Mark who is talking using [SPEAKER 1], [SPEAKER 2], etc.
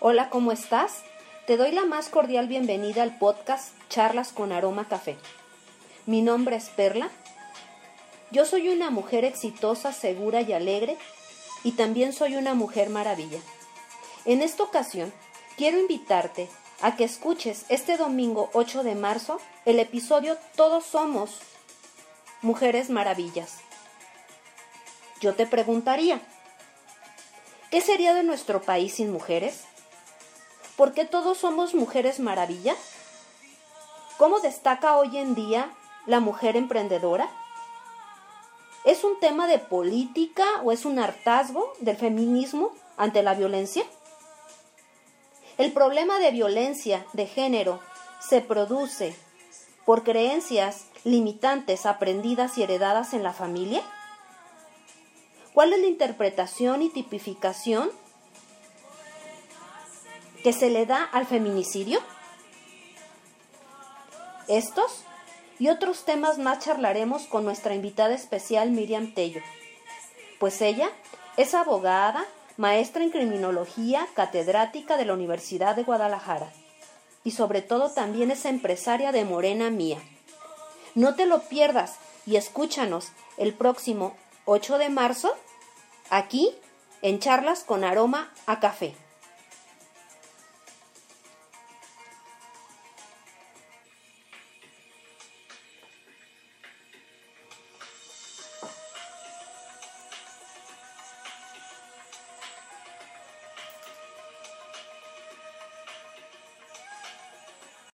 [SPEAKER 1] Hola, ¿cómo estás? Te doy la más cordial bienvenida al podcast Charlas con Aroma Café. Mi nombre es Perla. Yo soy una mujer exitosa, segura y alegre y también soy una mujer maravilla. En esta ocasión, quiero invitarte a que escuches este domingo 8 de marzo el episodio Todos somos mujeres maravillas. Yo te preguntaría, ¿qué sería de nuestro país sin mujeres? ¿Por qué todos somos mujeres maravilla? ¿Cómo destaca hoy en día la mujer emprendedora? ¿Es un tema de política o es un hartazgo del feminismo ante la violencia? El problema de violencia de género se produce por creencias limitantes aprendidas y heredadas en la familia. ¿Cuál es la interpretación y tipificación que se le da al feminicidio? Estos y otros temas más charlaremos con nuestra invitada especial Miriam Tello, pues ella es abogada, maestra en criminología, catedrática de la Universidad de Guadalajara y sobre todo también es empresaria de Morena Mía. No te lo pierdas y escúchanos el próximo 8 de marzo aquí en Charlas con Aroma a Café.